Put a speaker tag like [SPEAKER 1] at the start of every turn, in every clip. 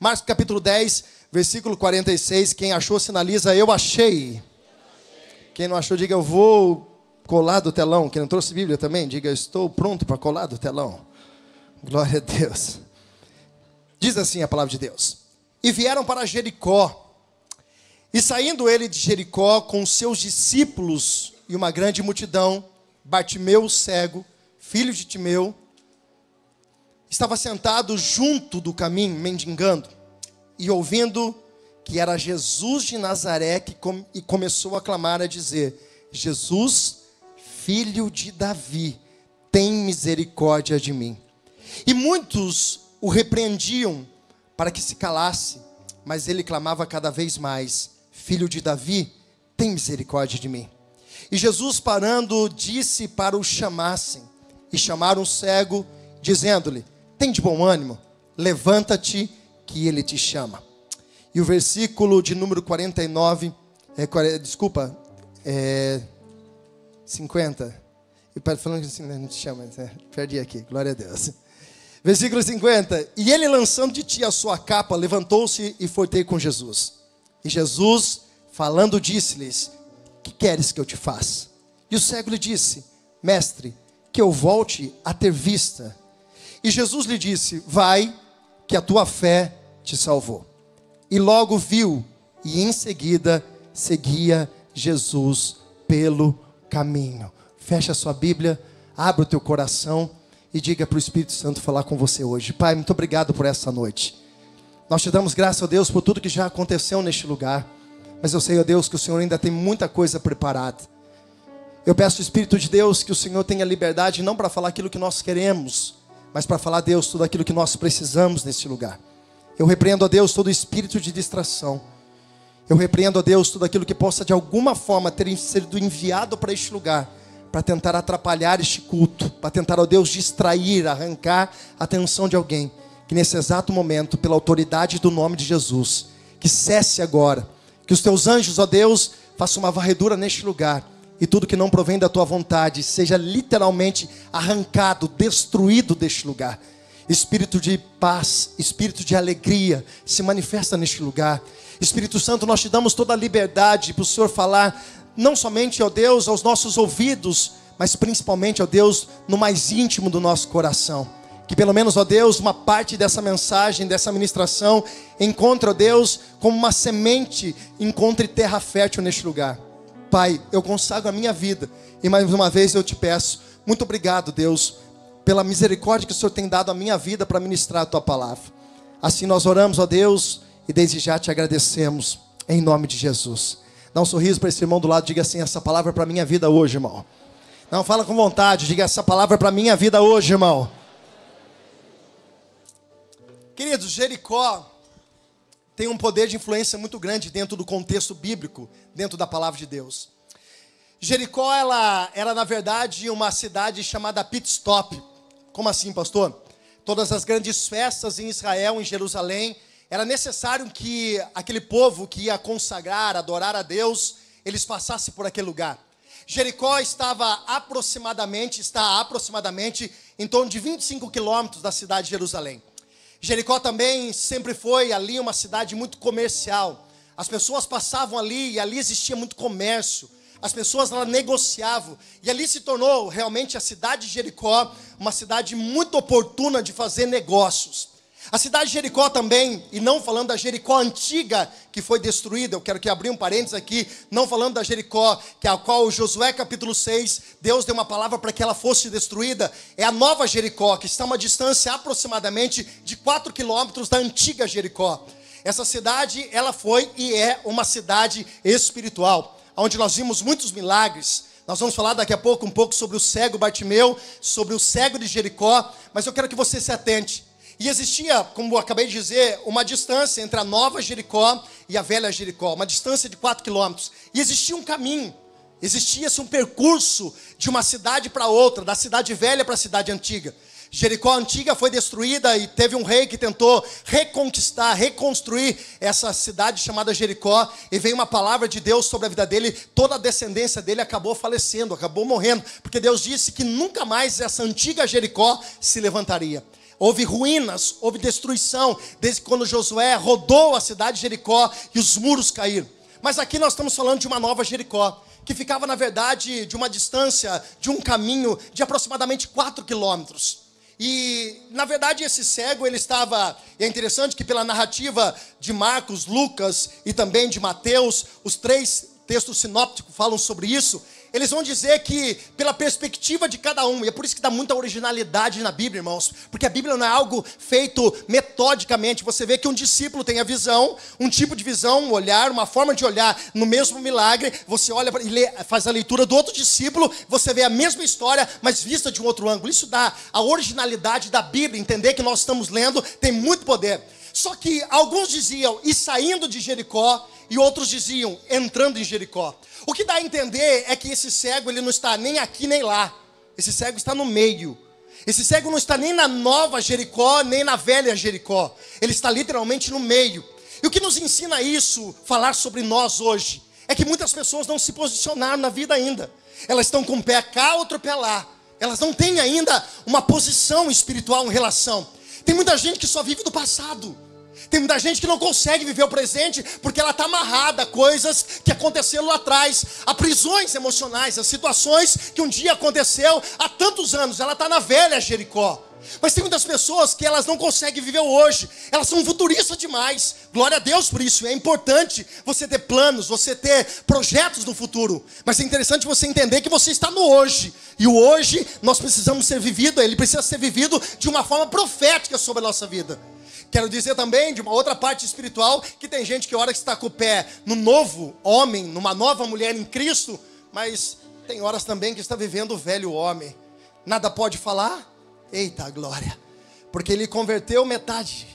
[SPEAKER 1] Marcos capítulo 10, versículo 46. Quem achou, sinaliza, eu achei. Quem não achou, diga, eu vou colar do telão. Quem não trouxe Bíblia também, diga, eu estou pronto para colar do telão. Glória a Deus. Diz assim a palavra de Deus. E vieram para Jericó. E saindo ele de Jericó com seus discípulos e uma grande multidão, Bartimeu, cego, filho de Timeu, estava sentado junto do caminho, mendigando, e ouvindo que era Jesus de Nazaré, que com, e começou a clamar a dizer: Jesus, filho de Davi, tem misericórdia de mim. E muitos o repreendiam para que se calasse, mas ele clamava cada vez mais: Filho de Davi, tem misericórdia de mim. E Jesus, parando, disse para o chamassem, e chamaram o cego, dizendo-lhe: Tem de bom ânimo, levanta-te, que ele te chama. E o versículo de número 49, é, desculpa, é, 50. E falando assim, não te chama, é, perdi aqui, glória a Deus. Versículo 50. E ele, lançando de ti a sua capa, levantou-se e foi ter com Jesus. E Jesus, falando, disse-lhes: Que queres que eu te faça? E o cego lhe disse: Mestre, que eu volte a ter vista. E Jesus lhe disse: Vai, que a tua fé te salvou. E logo viu, e em seguida seguia Jesus pelo caminho. Fecha a sua Bíblia, abre o teu coração e diga para o Espírito Santo falar com você hoje. Pai, muito obrigado por essa noite. Nós te damos graças a Deus por tudo que já aconteceu neste lugar. Mas eu sei, ó Deus, que o Senhor ainda tem muita coisa preparada. Eu peço, Espírito de Deus, que o Senhor tenha liberdade não para falar aquilo que nós queremos, mas para falar, Deus, tudo aquilo que nós precisamos neste lugar. Eu repreendo a Deus todo espírito de distração. Eu repreendo a Deus tudo aquilo que possa de alguma forma ter sido enviado para este lugar para tentar atrapalhar este culto, para tentar, ó Deus, distrair, arrancar a atenção de alguém. Que nesse exato momento, pela autoridade do nome de Jesus, que cesse agora. Que os teus anjos, ó Deus, façam uma varredura neste lugar. E tudo que não provém da tua vontade seja literalmente arrancado, destruído deste lugar. Espírito de paz, espírito de alegria se manifesta neste lugar. Espírito Santo, nós te damos toda a liberdade para o Senhor falar não somente, ó Deus, aos nossos ouvidos, mas principalmente, ó Deus, no mais íntimo do nosso coração. Que pelo menos, ó Deus, uma parte dessa mensagem, dessa ministração, encontre, ó Deus, como uma semente, encontre terra fértil neste lugar. Pai, eu consagro a minha vida e mais uma vez eu te peço, muito obrigado, Deus, pela misericórdia que o Senhor tem dado à minha vida para ministrar a tua palavra. Assim nós oramos, ó Deus, e desde já te agradecemos, em nome de Jesus. Dá um sorriso para esse irmão do lado, diga assim: essa palavra é para minha vida hoje, irmão. Não, fala com vontade, diga essa palavra é para minha vida hoje, irmão. Queridos, Jericó tem um poder de influência muito grande dentro do contexto bíblico, dentro da palavra de Deus. Jericó, ela era na verdade uma cidade chamada pit stop. Como assim, pastor? Todas as grandes festas em Israel, em Jerusalém, era necessário que aquele povo que ia consagrar, adorar a Deus, eles passassem por aquele lugar. Jericó estava aproximadamente, está aproximadamente em torno de 25 quilômetros da cidade de Jerusalém. Jericó também sempre foi ali uma cidade muito comercial. As pessoas passavam ali e ali existia muito comércio. As pessoas lá negociavam. E ali se tornou realmente a cidade de Jericó uma cidade muito oportuna de fazer negócios. A cidade de Jericó também, e não falando da Jericó antiga que foi destruída, eu quero que abrir um parênteses aqui, não falando da Jericó, que é a qual Josué capítulo 6, Deus deu uma palavra para que ela fosse destruída, é a nova Jericó, que está a uma distância aproximadamente de 4 quilômetros da antiga Jericó. Essa cidade, ela foi e é uma cidade espiritual, onde nós vimos muitos milagres, nós vamos falar daqui a pouco um pouco sobre o cego Bartimeu, sobre o cego de Jericó, mas eu quero que você se atente. E existia, como eu acabei de dizer, uma distância entre a nova Jericó e a velha Jericó, uma distância de 4 quilômetros. E existia um caminho, existia-se um percurso de uma cidade para outra, da cidade velha para a cidade antiga. Jericó antiga foi destruída e teve um rei que tentou reconquistar, reconstruir essa cidade chamada Jericó. E veio uma palavra de Deus sobre a vida dele. Toda a descendência dele acabou falecendo, acabou morrendo, porque Deus disse que nunca mais essa antiga Jericó se levantaria. Houve ruínas, houve destruição, desde quando Josué rodou a cidade de Jericó e os muros caíram. Mas aqui nós estamos falando de uma nova Jericó, que ficava, na verdade, de uma distância, de um caminho de aproximadamente 4 quilômetros. E, na verdade, esse cego, ele estava. É interessante que, pela narrativa de Marcos, Lucas e também de Mateus, os três textos sinópticos falam sobre isso eles vão dizer que, pela perspectiva de cada um, e é por isso que dá muita originalidade na Bíblia, irmãos, porque a Bíblia não é algo feito metodicamente. Você vê que um discípulo tem a visão, um tipo de visão, um olhar, uma forma de olhar no mesmo milagre. Você olha e lê, faz a leitura do outro discípulo, você vê a mesma história, mas vista de um outro ângulo. Isso dá a originalidade da Bíblia, entender que nós estamos lendo tem muito poder. Só que alguns diziam, e saindo de Jericó, e outros diziam, entrando em Jericó. O que dá a entender é que esse cego ele não está nem aqui nem lá. Esse cego está no meio. Esse cego não está nem na nova Jericó, nem na velha Jericó. Ele está literalmente no meio. E o que nos ensina isso, falar sobre nós hoje, é que muitas pessoas não se posicionaram na vida ainda. Elas estão com um pé cá, outro pé lá. Elas não têm ainda uma posição espiritual em relação. Tem muita gente que só vive do passado. Tem muita gente que não consegue viver o presente porque ela está amarrada a coisas que aconteceram lá atrás, a prisões emocionais, a situações que um dia aconteceu há tantos anos. Ela está na velha Jericó. Mas tem muitas pessoas que elas não conseguem viver hoje, elas são futuristas demais. Glória a Deus por isso. É importante você ter planos, você ter projetos no futuro. Mas é interessante você entender que você está no hoje. E o hoje nós precisamos ser vivido, ele precisa ser vivido de uma forma profética sobre a nossa vida. Quero dizer também, de uma outra parte espiritual, que tem gente que hora que está com o pé no novo homem, numa nova mulher em Cristo, mas tem horas também que está vivendo o velho homem. Nada pode falar? Eita glória! Porque ele converteu metade,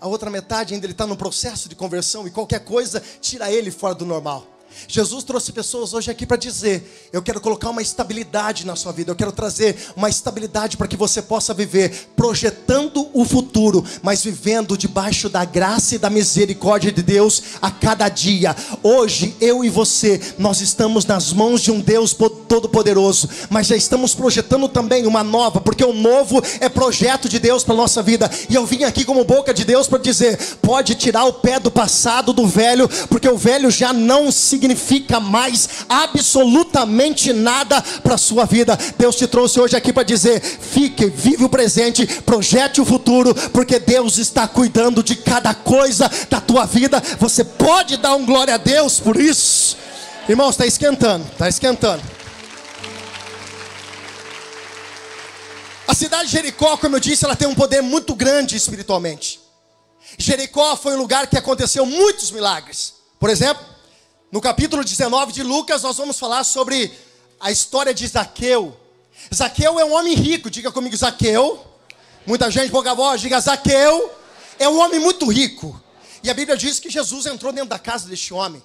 [SPEAKER 1] a outra metade ainda ele está no processo de conversão e qualquer coisa tira ele fora do normal. Jesus trouxe pessoas hoje aqui para dizer: Eu quero colocar uma estabilidade na sua vida, eu quero trazer uma estabilidade para que você possa viver projetando o futuro, mas vivendo debaixo da graça e da misericórdia de Deus a cada dia. Hoje, eu e você, nós estamos nas mãos de um Deus todo-poderoso, mas já estamos projetando também uma nova, porque o novo é projeto de Deus para nossa vida. E eu vim aqui como boca de Deus para dizer: pode tirar o pé do passado, do velho, porque o velho já não significa significa mais absolutamente nada para a sua vida. Deus te trouxe hoje aqui para dizer: fique, vive o presente, projete o futuro, porque Deus está cuidando de cada coisa da tua vida. Você pode dar um glória a Deus por isso, irmãos. Está esquentando, está esquentando. A cidade de Jericó, como eu disse, ela tem um poder muito grande espiritualmente. Jericó foi um lugar que aconteceu muitos milagres. Por exemplo, no capítulo 19 de Lucas, nós vamos falar sobre a história de Zaqueu. Zaqueu é um homem rico, diga comigo, Zaqueu. Muita gente, pouca voz, diga Zaqueu. É um homem muito rico. E a Bíblia diz que Jesus entrou dentro da casa deste homem.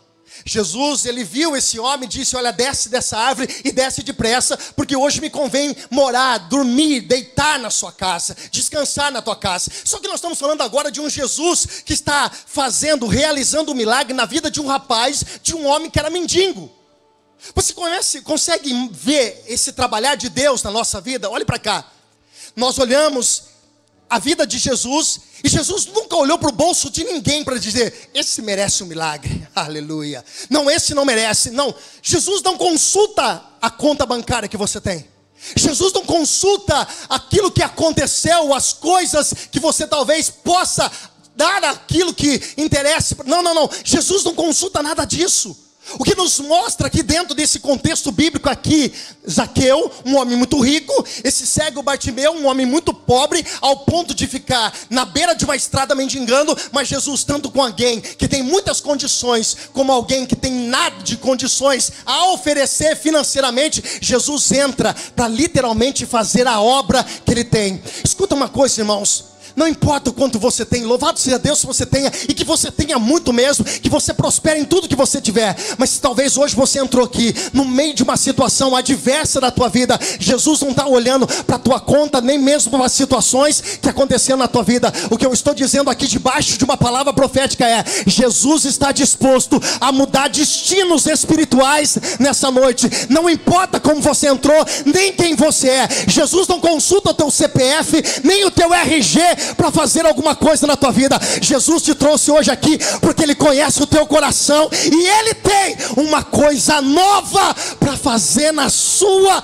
[SPEAKER 1] Jesus, ele viu esse homem e disse: Olha, desce dessa árvore e desce depressa, porque hoje me convém morar, dormir, deitar na sua casa, descansar na tua casa. Só que nós estamos falando agora de um Jesus que está fazendo, realizando um milagre na vida de um rapaz, de um homem que era mendigo. Você conhece, consegue ver esse trabalhar de Deus na nossa vida? Olhe para cá. Nós olhamos a vida de Jesus, e Jesus nunca olhou para o bolso de ninguém para dizer: esse merece um milagre, aleluia. Não, esse não merece, não. Jesus não consulta a conta bancária que você tem. Jesus não consulta aquilo que aconteceu, as coisas que você talvez possa dar aquilo que interessa. Não, não, não. Jesus não consulta nada disso. O que nos mostra aqui dentro desse contexto bíblico aqui, Zaqueu, um homem muito rico, esse cego Bartimeu, um homem muito pobre, ao ponto de ficar na beira de uma estrada mendigando, mas Jesus tanto com alguém que tem muitas condições, como alguém que tem nada de condições a oferecer financeiramente, Jesus entra para literalmente fazer a obra que ele tem. Escuta uma coisa, irmãos, Não importa o quanto você tem, louvado seja Deus se você tenha, e que você tenha muito mesmo, que você prospere em tudo que você tiver. Mas se talvez hoje você entrou aqui, no meio de uma situação adversa da tua vida, Jesus não está olhando para a tua conta, nem mesmo para as situações que aconteceram na tua vida. O que eu estou dizendo aqui debaixo de uma palavra profética é: Jesus está disposto a mudar destinos espirituais nessa noite. Não importa como você entrou, nem quem você é. Jesus não consulta o teu CPF, nem o teu RG para fazer alguma coisa na tua vida. Jesus te trouxe hoje aqui porque Ele conhece o teu coração e Ele tem uma coisa nova para fazer na sua.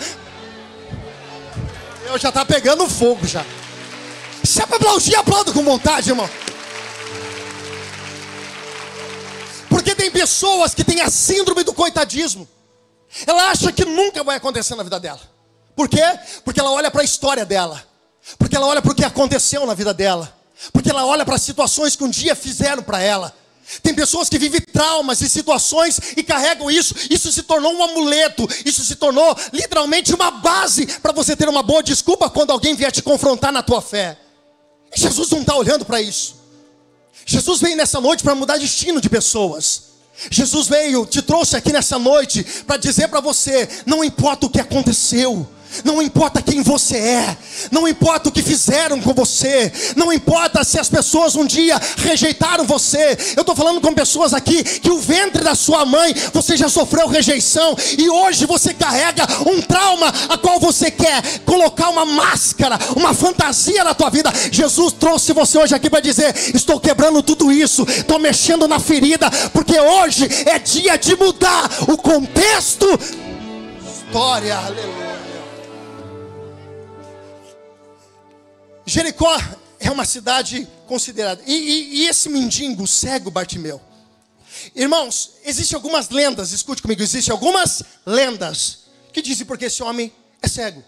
[SPEAKER 1] Eu já está pegando fogo já. Se é para aplaudir, aplauda com vontade, irmão. Porque tem pessoas que têm a síndrome do coitadismo. Ela acha que nunca vai acontecer na vida dela. Por quê? Porque ela olha para a história dela. Porque ela olha para o que aconteceu na vida dela. Porque ela olha para as situações que um dia fizeram para ela. Tem pessoas que vivem traumas e situações e carregam isso. Isso se tornou um amuleto. Isso se tornou literalmente uma base para você ter uma boa desculpa quando alguém vier te confrontar na tua fé. E Jesus não está olhando para isso. Jesus veio nessa noite para mudar destino de pessoas. Jesus veio, te trouxe aqui nessa noite para dizer para você: não importa o que aconteceu, não importa quem você é, não importa o que fizeram com você, não importa se as pessoas um dia rejeitaram você. Eu estou falando com pessoas aqui que o ventre da sua mãe você já sofreu rejeição e hoje você carrega um trauma a qual você quer colocar uma máscara, uma fantasia na tua vida. Jesus trouxe você hoje aqui para dizer: estou quebrando tudo isso, estou mexendo na ferida, porque hoje é dia de mudar o contexto. História, aleluia. Jericó é uma cidade considerada. E, e, e esse mendigo cego Bartimeu. Irmãos, existem algumas lendas, escute comigo, existem algumas lendas que dizem porque esse homem é cego.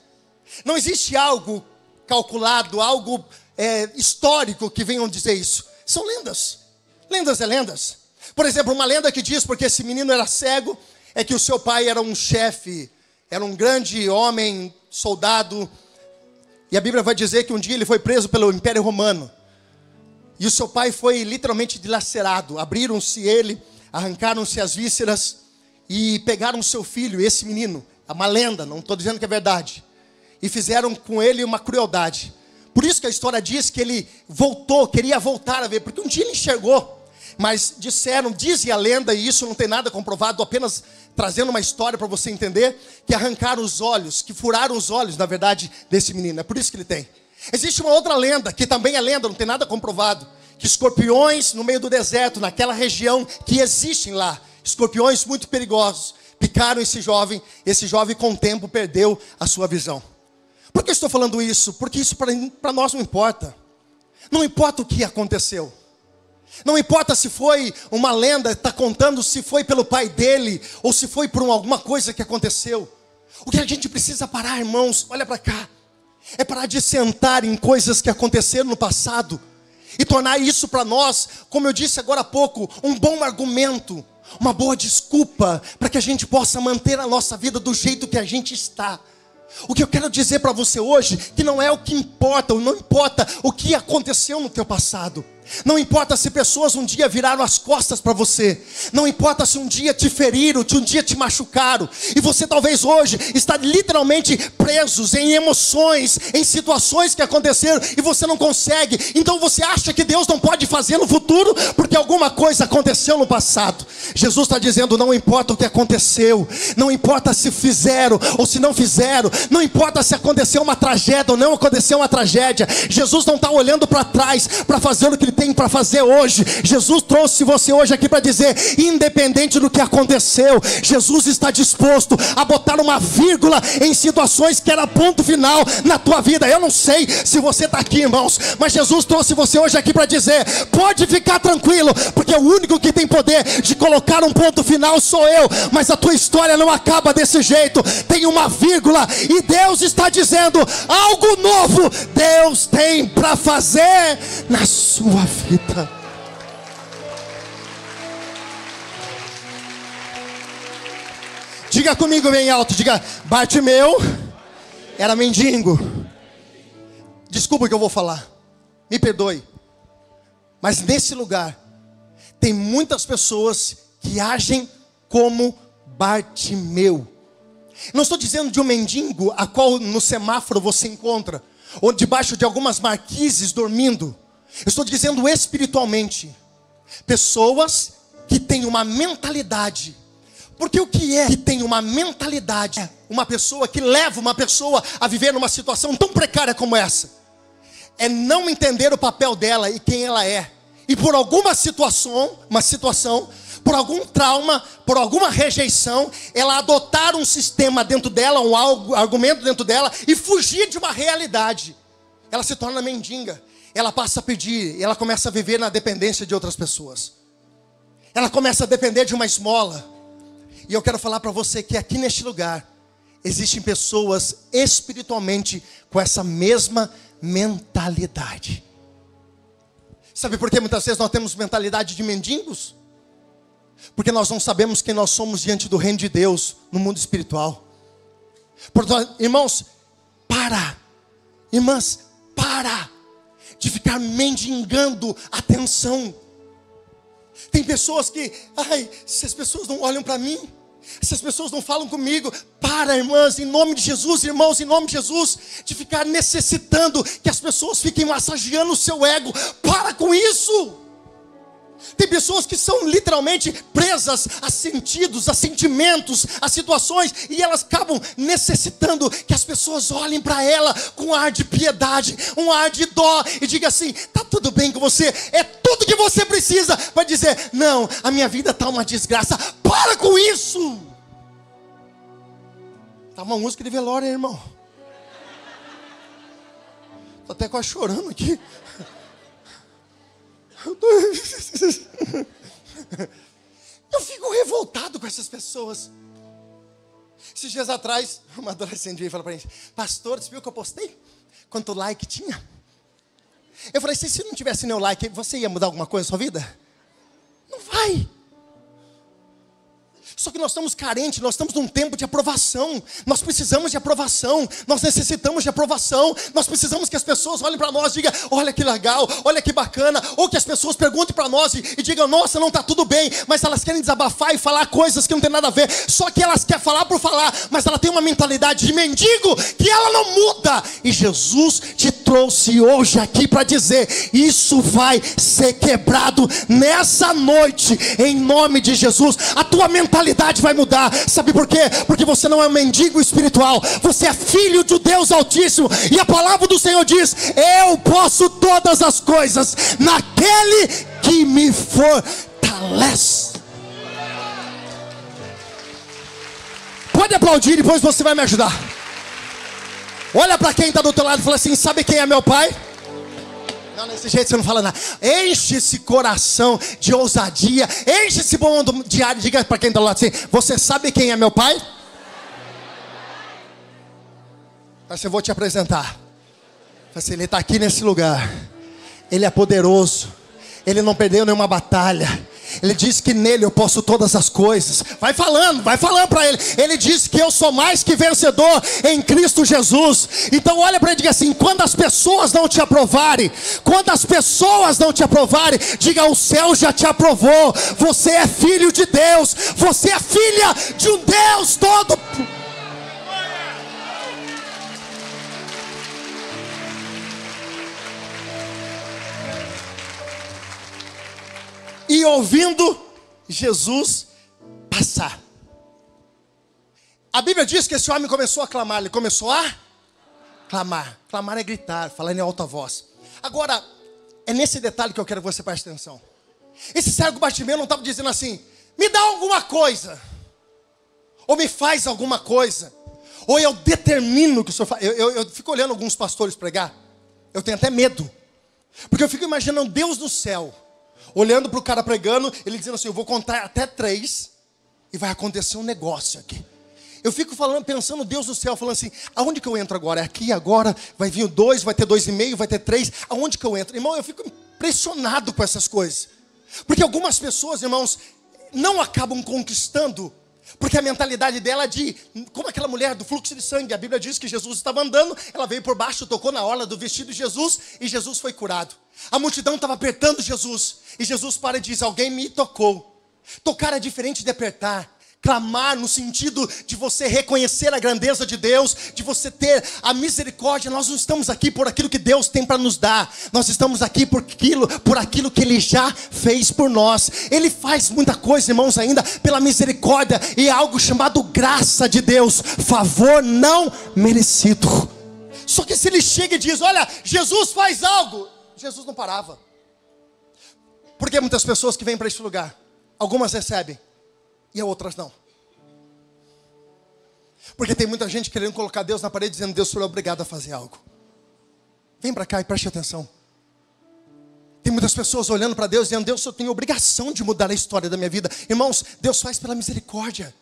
[SPEAKER 1] Não existe algo calculado, algo é, histórico que venham dizer isso. São lendas. Lendas é lendas. Por exemplo, uma lenda que diz porque esse menino era cego é que o seu pai era um chefe, era um grande homem, soldado e a Bíblia vai dizer que um dia ele foi preso pelo Império Romano. E o seu pai foi literalmente dilacerado. Abriram-se ele, arrancaram-se as vísceras e pegaram seu filho, esse menino. É uma lenda, não estou dizendo que é verdade. E fizeram com ele uma crueldade. Por isso que a história diz que ele voltou, queria voltar a ver, porque um dia ele enxergou. Mas disseram, dizem a lenda, e isso não tem nada comprovado, apenas trazendo uma história para você entender, que arrancaram os olhos, que furaram os olhos, na verdade, desse menino. É por isso que ele tem. Existe uma outra lenda, que também é lenda, não tem nada comprovado, que escorpiões no meio do deserto, naquela região que existem lá, escorpiões muito perigosos, picaram esse jovem, esse jovem com o tempo perdeu a sua visão. Por que eu estou falando isso? Porque isso para nós não importa. Não importa o que aconteceu. Não importa se foi uma lenda, está contando se foi pelo pai dele ou se foi por alguma coisa que aconteceu. O que a gente precisa parar, irmãos, olha para cá, é parar de sentar em coisas que aconteceram no passado e tornar isso para nós, como eu disse agora há pouco, um bom argumento, uma boa desculpa para que a gente possa manter a nossa vida do jeito que a gente está. O que eu quero dizer para você hoje, que não é o que importa, não importa o que aconteceu no teu passado. Não importa se pessoas um dia viraram as costas para você. Não importa se um dia te feriram, se um dia te machucaram. E você talvez hoje está literalmente presos em emoções, em situações que aconteceram e você não consegue. Então você acha que Deus não pode fazer no futuro porque alguma coisa aconteceu no passado. Jesus está dizendo: não importa o que aconteceu, não importa se fizeram ou se não fizeram, não importa se aconteceu uma tragédia ou não aconteceu uma tragédia. Jesus não está olhando para trás para fazer o que ele tem para fazer hoje. Jesus trouxe você hoje aqui para dizer: independente do que aconteceu, Jesus está disposto a botar uma vírgula em situações que era ponto final na tua vida. Eu não sei se você está aqui, irmãos, mas Jesus trouxe você hoje aqui para dizer: pode ficar tranquilo, porque o único que tem poder de colocar um ponto final sou eu. Mas a tua história não acaba desse jeito, tem uma vírgula, e Deus está dizendo: algo novo Deus tem para fazer na sua vida. Diga comigo bem alto, diga, Bartimeu era mendigo. Desculpa o que eu vou falar. me perdoe, mas nesse lugar tem muitas pessoas que agem como Bartimeu. Não estou dizendo de um mendigo a qual no semáforo você encontra, ou debaixo de algumas marquises dormindo. Eu estou dizendo espiritualmente. Pessoas que têm uma mentalidade. Porque o que é que tem uma mentalidade? Uma pessoa que leva uma pessoa a viver numa situação tão precária como essa. É não entender o papel dela e quem ela é. E por alguma situação, uma situação, por algum trauma, por alguma rejeição, ela adotar um sistema dentro dela, um argumento dentro dela e fugir de uma realidade. Ela se torna mendiga. Ela passa a pedir, ela começa a viver na dependência de outras pessoas. Ela começa a depender de uma esmola. E eu quero falar para você que aqui neste lugar existem pessoas espiritualmente com essa mesma mentalidade. Sabe por que muitas vezes nós temos mentalidade de mendigos? Porque nós não sabemos quem nós somos diante do reino de Deus no mundo espiritual. Portanto, irmãos, para. Irmãs, para de ficar mendigando atenção. Tem pessoas que, ai, se as pessoas não olham para mim, se as pessoas não falam comigo, para, irmãs, em nome de Jesus, irmãos, em nome de Jesus, de ficar necessitando que as pessoas fiquem massageando o seu ego, para com isso. Tem pessoas que são literalmente presas a sentidos, a sentimentos, a situações, e elas acabam necessitando que as pessoas olhem para ela com um ar de piedade, um ar de dó, e diga assim: tá tudo bem com você, é tudo que você precisa para dizer: não, a minha vida está uma desgraça, para com isso. Tá uma música de velório, irmão. Tô até quase chorando aqui. Eu fico revoltado com essas pessoas. Esses dias atrás, uma adolescente veio falar para mim: Pastor, você viu que eu postei? Quanto like tinha? Eu falei: Se não tivesse nenhum like, você ia mudar alguma coisa na sua vida? Não vai. Só que nós estamos carentes, nós estamos num tempo de aprovação. Nós precisamos de aprovação. Nós necessitamos de aprovação. Nós precisamos que as pessoas olhem para nós e digam: olha que legal, olha que bacana. Ou que as pessoas perguntem para nós e, e, digam: nossa, não está tudo bem. Mas elas querem desabafar e falar coisas que não tem nada a ver. Só que elas querem falar por falar. Mas ela tem uma mentalidade de mendigo que ela não muda. E Jesus te trouxe hoje aqui para dizer: isso vai ser quebrado nessa noite, em nome de Jesus. A tua mentalidade vai mudar. Sabe por quê? Porque você não é um mendigo espiritual, você é filho de Deus Altíssimo. E a palavra do Senhor diz: Eu posso todas as coisas naquele que me fortalece. Pode aplaudir, depois você vai me ajudar. Olha para quem está do outro lado e fala assim: Sabe quem é meu pai? Não, desse jeito você não fala nada. Enche esse coração de ousadia. Enche esse bom diário. Diga para quem está lá assim: Você sabe quem é meu pai? Mas eu vou te apresentar. Assim, ele está aqui nesse lugar. Ele é poderoso. Ele não perdeu nenhuma batalha. Ele diz que nele eu posso todas as coisas. Vai falando, vai falando para ele. Ele diz que eu sou mais que vencedor em Cristo Jesus. Então olha para ele e diga assim: quando as pessoas não te aprovarem, quando as pessoas não te aprovarem, diga: o céu já te aprovou. Você é filho de Deus. Você é filha de um Deus todo. E ouvindo Jesus passar. A Bíblia diz que esse homem começou a clamar, ele começou a clamar. Clamar é gritar, falar em alta voz. Agora, é nesse detalhe que eu quero que você preste atenção. Esse cego Bartimeu não estava dizendo assim: me dá alguma coisa, ou me faz alguma coisa, ou eu determino que o senhor faz. Eu, eu, eu fico olhando alguns pastores pregar, eu tenho até medo, porque eu fico imaginando Deus no céu olhando para o cara pregando, ele dizendo assim: Eu vou contar até três e vai acontecer um negócio aqui. Eu fico falando, pensando, Deus do céu, falando assim: aonde que eu entro agora? É aqui agora? Vai vir dois, vai ter dois e meio, vai ter três. Aonde que eu entro? Irmão, eu fico impressionado com essas coisas. Porque algumas pessoas, irmãos, não acabam conquistando Porque a mentalidade dela é de, como aquela mulher do fluxo de sangue, a Bíblia diz que Jesus estava andando, ela veio por baixo, tocou na orla do vestido de Jesus e Jesus foi curado. A multidão estava apertando Jesus e Jesus para e diz: Alguém me tocou. Tocar é diferente de apertar. Clamar no sentido de você reconhecer a grandeza de Deus, de você ter a misericórdia. Nós não estamos aqui por aquilo que Deus tem para nos dar. Nós estamos aqui por aquilo, por aquilo que Ele já fez por nós. Ele faz muita coisa, irmãos, ainda pela misericórdia e é algo chamado graça de Deus, favor não merecido. Só que se Ele chega e diz: Olha, Jesus faz algo, Jesus não parava. Porque muitas pessoas que vêm para este lugar, algumas recebem e outras não. Porque tem muita gente querendo colocar Deus na parede dizendo: Deus, sou obrigado a fazer algo. Vem para cá e preste atenção. Tem muitas pessoas olhando para Deus dizendo: Deus, eu tenho obrigação de mudar a história da minha vida. Irmãos, Deus faz pela misericórdia.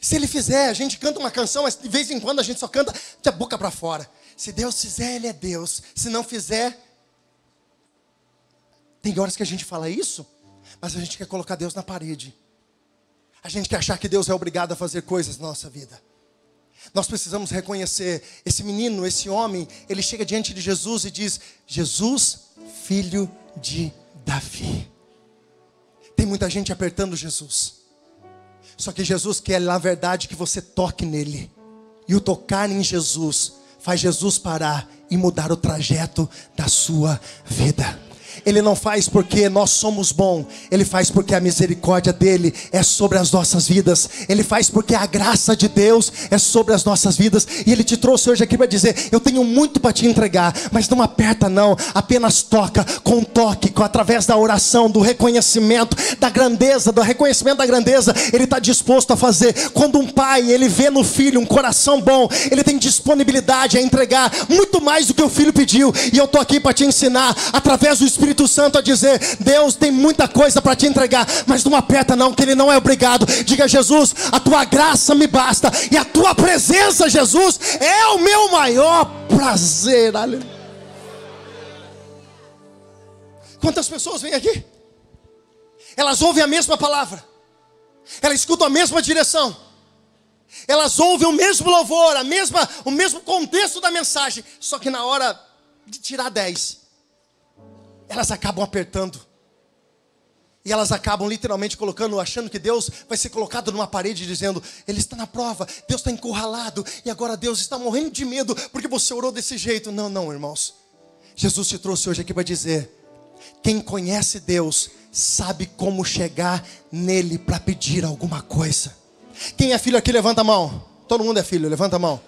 [SPEAKER 1] Se Ele fizer, a gente canta uma canção, mas de vez em quando a gente só canta de boca para fora. Se Deus fizer, Ele é Deus. Se não fizer, tem horas que a gente fala isso, mas a gente quer colocar Deus na parede. A gente quer achar que Deus é obrigado a fazer coisas na nossa vida. Nós precisamos reconhecer esse menino, esse homem, ele chega diante de Jesus e diz: Jesus, filho de Davi. Tem muita gente apertando Jesus. Só que Jesus quer, na verdade, que você toque nele. E o tocar em Jesus faz Jesus parar e mudar o trajeto da sua vida. Ele não faz porque nós somos bons, Ele faz porque a misericórdia dele é sobre as nossas vidas, Ele faz porque a graça de Deus é sobre as nossas vidas, e Ele te trouxe hoje aqui para dizer: Eu tenho muito para te entregar, mas não aperta, não, apenas toca, com toque, com, através da oração, do reconhecimento, da grandeza, do reconhecimento da grandeza, Ele está disposto a fazer. Quando um pai ele vê no filho um coração bom, ele tem disponibilidade a entregar muito mais do que o filho pediu, e eu estou aqui para te ensinar através do Espírito Espírito Santo a dizer: Deus tem muita coisa para te entregar, mas não aperta, não, que Ele não é obrigado. Diga, Jesus, a tua graça me basta, e a tua presença, Jesus, é o meu maior prazer. Aleluia. Quantas pessoas vêm aqui? Elas ouvem a mesma palavra, elas escutam a mesma direção, elas ouvem o mesmo louvor, a mesma, o mesmo contexto da mensagem, só que na hora de tirar 10, elas acabam apertando. E elas acabam literalmente colocando, achando que Deus vai ser colocado numa parede, dizendo: Ele está na prova, Deus está encurralado, e agora Deus está morrendo de medo porque você orou desse jeito. Não, não, irmãos. Jesus te trouxe hoje aqui para dizer: quem conhece Deus sabe como chegar nele para pedir alguma coisa. Quem é filho aqui, levanta a mão. Todo mundo é filho, levanta a mão.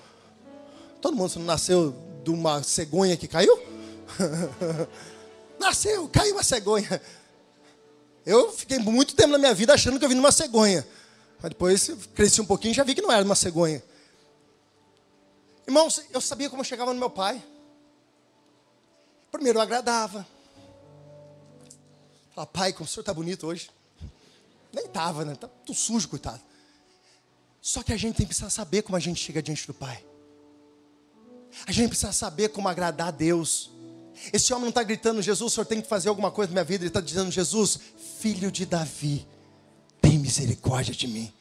[SPEAKER 1] Todo mundo nasceu de uma cegonha que caiu? Nasceu, caiu uma cegonha. Eu fiquei muito tempo na minha vida achando que eu vim numa cegonha. Mas depois cresci um pouquinho e já vi que não era uma cegonha. Irmãos, eu sabia como eu chegava no meu pai. Primeiro eu agradava. Falava, pai, como o senhor está bonito hoje. Nem estava, né? Tá tudo sujo, coitado. Só que a gente tem que precisar saber como a gente chega diante do pai. A gente precisa saber como agradar a Deus. Esse homem não está gritando, Jesus, o senhor tem que fazer alguma coisa na minha vida. Ele está dizendo, Jesus, filho de Davi, tem misericórdia de mim.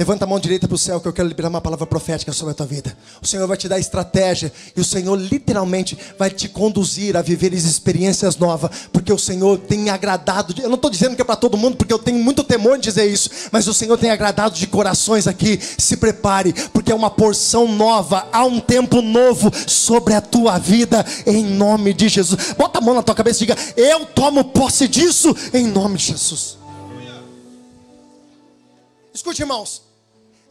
[SPEAKER 1] Levanta a mão direita para o céu que eu quero liberar uma palavra profética sobre a tua vida. O Senhor vai te dar estratégia e o Senhor literalmente vai te conduzir a viver experiências novas, porque o Senhor tem agradado. De... Eu não estou dizendo que é para todo mundo, porque eu tenho muito temor de dizer isso, mas o Senhor tem agradado de corações aqui. Se prepare, porque é uma porção nova, há um tempo novo sobre a tua vida, em nome de Jesus. Bota a mão na tua cabeça e diga: Eu tomo posse disso, em nome de Jesus. Escute, irmãos.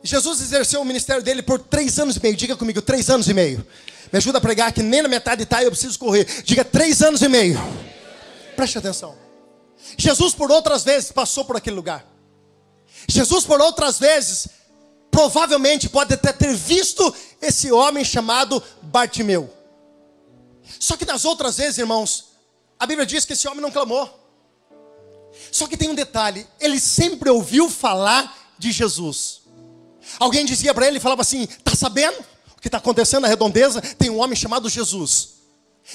[SPEAKER 1] Jesus exerceu o ministério dele por três anos e meio. Diga comigo, três anos e meio. Me ajuda a pregar que nem na metade está eu preciso correr. Diga três anos e meio. Preste atenção. Jesus por outras vezes passou por aquele lugar. Jesus por outras vezes provavelmente pode até ter visto esse homem chamado Bartimeu. Só que nas outras vezes, irmãos, a Bíblia diz que esse homem não clamou. Só que tem um detalhe: ele sempre ouviu falar de Jesus. Alguém dizia para ele, falava assim: Está sabendo o que está acontecendo na redondeza? Tem um homem chamado Jesus.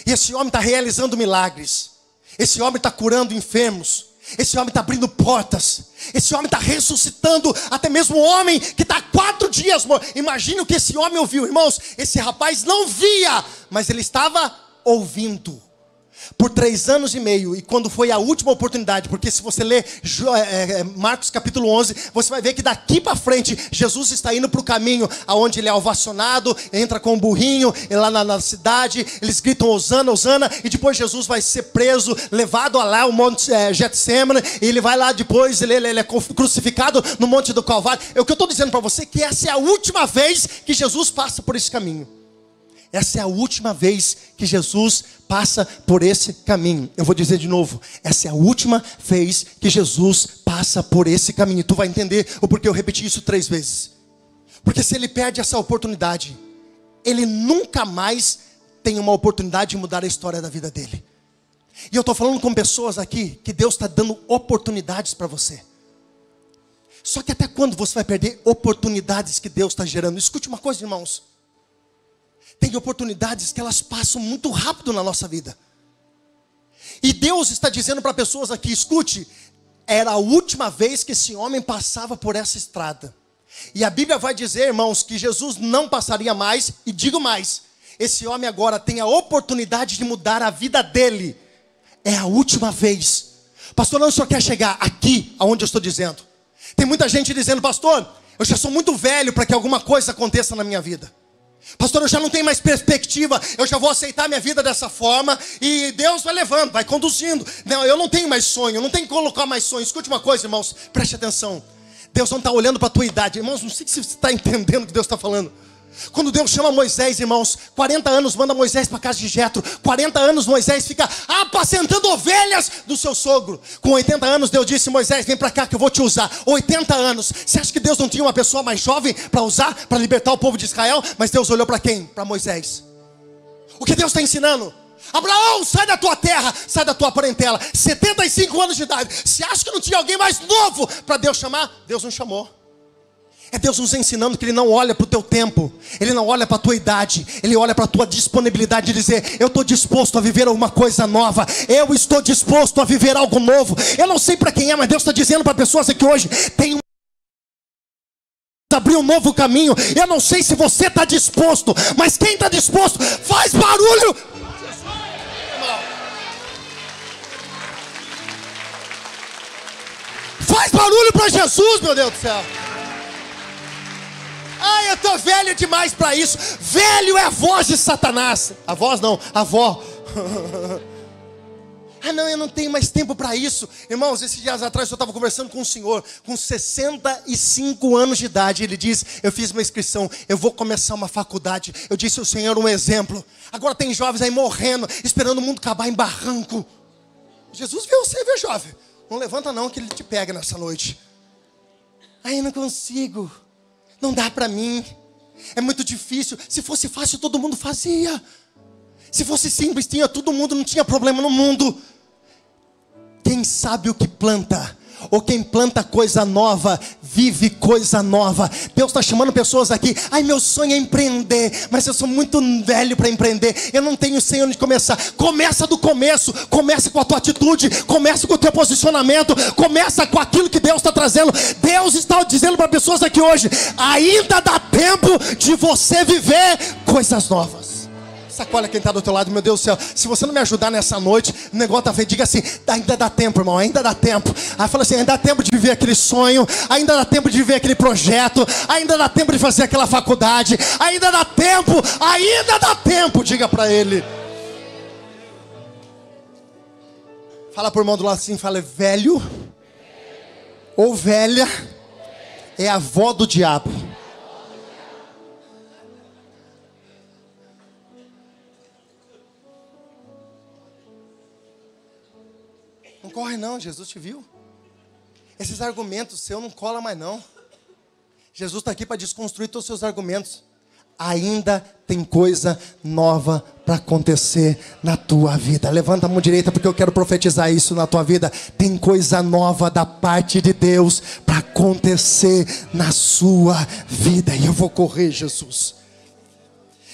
[SPEAKER 1] E esse homem está realizando milagres. Esse homem está curando enfermos. Esse homem está abrindo portas. Esse homem está ressuscitando até mesmo o homem que está há quatro dias. Imagina o que esse homem ouviu, irmãos. Esse rapaz não via, mas ele estava ouvindo por três anos e meio, e quando foi a última oportunidade, porque se você ler é, é, Marcos capítulo 11, você vai ver que daqui para frente, Jesus está indo para o caminho aonde ele é ovacionado, entra com um burrinho, lá na, na, cidade, eles gritam Osana, Osana, e depois Jesus vai ser preso, levado lá ao monte é, Getsemane, e ele vai lá depois, ele, ele, ele é crucificado no monte do Calvário. É o que eu estou dizendo para você, é que essa é a última vez que Jesus passa por esse caminho. Essa é a última vez que Jesus passa por esse caminho. Eu vou dizer de novo: essa é a última vez que Jesus passa por esse caminho. E tu vai entender o porquê eu repeti isso três vezes. Porque se ele perde essa oportunidade, ele nunca mais tem uma oportunidade de mudar a história da vida dele. E eu estou falando com pessoas aqui que Deus está dando oportunidades para você. Só que até quando você vai perder oportunidades que Deus está gerando? Escute uma coisa, irmãos. Tem oportunidades que elas passam muito rápido na nossa vida. E Deus está dizendo para pessoas aqui: escute, era a última vez que esse homem passava por essa estrada. E a Bíblia vai dizer, irmãos, que Jesus não passaria mais, e digo mais: esse homem agora tem a oportunidade de mudar a vida dele. É a última vez. Pastor, não, senhor quer chegar aqui, aonde eu estou dizendo? Tem muita gente dizendo, pastor, eu já sou muito velho para que alguma coisa aconteça na minha vida. Pastor, eu já não tenho mais perspectiva, eu já vou aceitar minha vida dessa forma e Deus vai levando, vai conduzindo. Não, eu não tenho mais sonho, não tenho que colocar mais sonho. Escute uma coisa, irmãos, preste atenção. Deus não está olhando para a tua idade, irmãos, não sei se você está entendendo o que Deus está falando. Quando Deus chama Moisés, irmãos, 40 anos manda Moisés para casa de Jetro. 40 anos Moisés fica apacentando ovelhas do seu sogro. Com 80 anos Deus disse: "Moisés, vem para cá que eu vou te usar". 80 anos. Você acha que Deus não tinha uma pessoa mais jovem para usar para libertar o povo de Israel? Mas Deus olhou para quem? Para Moisés. O que Deus está ensinando? Abraão, sai da tua terra, sai da tua parentela. 75 anos de idade. Você acha que não tinha alguém mais novo para Deus chamar? Deus não chamou. É Deus nos ensinando que Ele não olha para o teu tempo, Ele não olha para a tua idade, Ele olha para a tua disponibilidade de dizer: Eu estou disposto a viver alguma coisa nova, eu estou disposto a viver algo novo. Eu não sei para quem é, mas Deus está dizendo para pessoas aqui hoje: tem um abrir um novo caminho. Eu não sei se você está disposto, mas quem está disposto, faz barulho. Faz barulho para Jesus, meu Deus do céu. Ah, eu estou velho demais para isso. Velho é a voz de Satanás. A voz não, a avó. Ah, não, eu não tenho mais tempo para isso. Irmãos, esses dias atrás eu estava conversando com um senhor com 65 anos de idade. Ele diz: Eu fiz uma inscrição, eu vou começar uma faculdade. Eu disse ao Senhor um exemplo. Agora tem jovens aí morrendo, esperando o mundo acabar em barranco. Jesus viu você, viu, jovem? Não levanta, não, que ele te pega nessa noite. Aí não consigo. Não dá para mim. É muito difícil. Se fosse fácil, todo mundo fazia. Se fosse simples, tinha todo mundo, não tinha problema no mundo. Quem sabe o que planta, ou quem planta coisa nova, vive coisa nova. Deus está chamando pessoas aqui. Ai, meu sonho é empreender, mas eu sou muito velho para empreender. Eu não tenho sem onde começar. Começa do começo. Começa com a tua atitude. Começa com o teu posicionamento. Começa com aquilo que Deus está trazendo. Deus está dizendo para pessoas aqui hoje: ainda dá tempo de você viver coisas novas. Sacola quem está do teu lado, meu Deus do céu. Se você não me ajudar nessa noite, o negócio está feio. Diga assim: ainda dá tempo, irmão, ainda dá tempo. Aí fala assim: ainda dá tempo de viver aquele sonho, ainda dá tempo de viver aquele projeto, ainda dá tempo de fazer aquela faculdade, ainda dá tempo, ainda dá tempo. Diga para ele. Fala por irmão do lado assim: fala, velho ou velha é a avó do diabo. Corre não, Jesus te viu. Esses argumentos seus não cola mais não. Jesus está aqui para desconstruir todos os seus argumentos. Ainda tem coisa nova para acontecer na tua vida. Levanta a mão direita porque eu quero profetizar isso na tua vida. Tem coisa nova da parte de Deus para acontecer na sua vida. E eu vou correr, Jesus.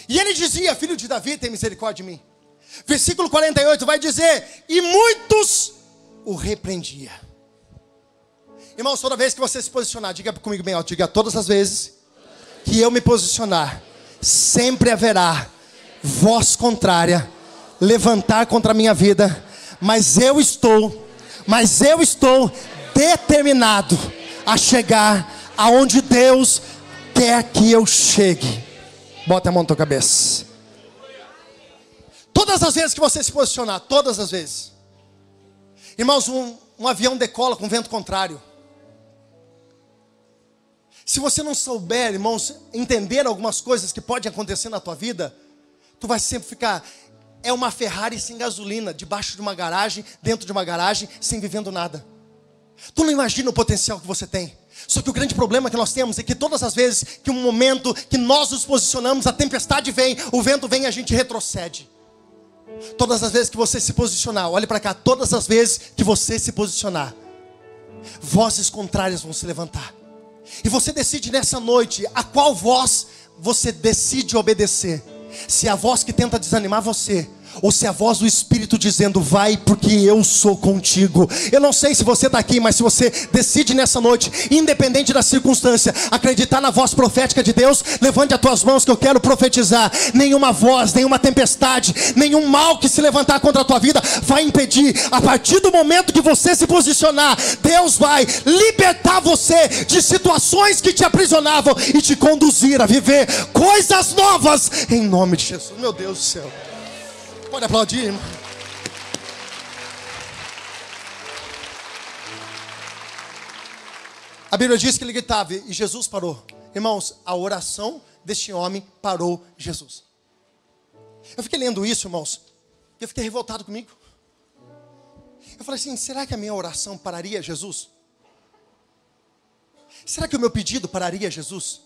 [SPEAKER 1] E ele dizia: Filho de Davi, tem misericórdia de mim. Versículo 48 vai dizer: E muitos o repreendia. Irmãos, toda vez que você se posicionar, diga comigo bem alto, diga todas as vezes que eu me posicionar, sempre haverá voz contrária levantar contra a minha vida, mas eu estou, mas eu estou determinado a chegar aonde Deus quer que eu chegue. Bota a mão na tua cabeça. Todas as vezes que você se posicionar, todas as vezes. Irmãos, um, um avião decola com vento contrário. Se você não souber, irmãos, entender algumas coisas que podem acontecer na tua vida, tu vai sempre ficar é uma Ferrari sem gasolina, debaixo de uma garagem, dentro de uma garagem, sem vivendo nada. Tu não imagina o potencial que você tem. Só que o grande problema que nós temos é que todas as vezes que um momento que nós nos posicionamos, a tempestade vem, o vento vem e a gente retrocede. Todas as vezes que você se posicionar, olhe para cá, todas as vezes que você se posicionar, vozes contrárias vão se levantar. E você decide nessa noite a qual voz você decide obedecer. Se é a voz que tenta desanimar você, ou se é a voz do Espírito dizendo, vai porque eu sou contigo. Eu não sei se você está aqui, mas se você decide nessa noite, independente da circunstância, acreditar na voz profética de Deus, levante as tuas mãos que eu quero profetizar. Nenhuma voz, nenhuma tempestade, nenhum mal que se levantar contra a tua vida vai impedir. A partir do momento que você se posicionar, Deus vai libertar você de situações que te aprisionavam e te conduzir a viver coisas novas em nome de Jesus. Meu Deus do céu. Pode aplaudir, irmão. A Bíblia diz que ele gritava e Jesus parou. Irmãos, a oração deste homem parou Jesus. Eu fiquei lendo isso, irmãos, e eu fiquei revoltado comigo. Eu falei assim: será que a minha oração pararia Jesus? Será que o meu pedido pararia Jesus?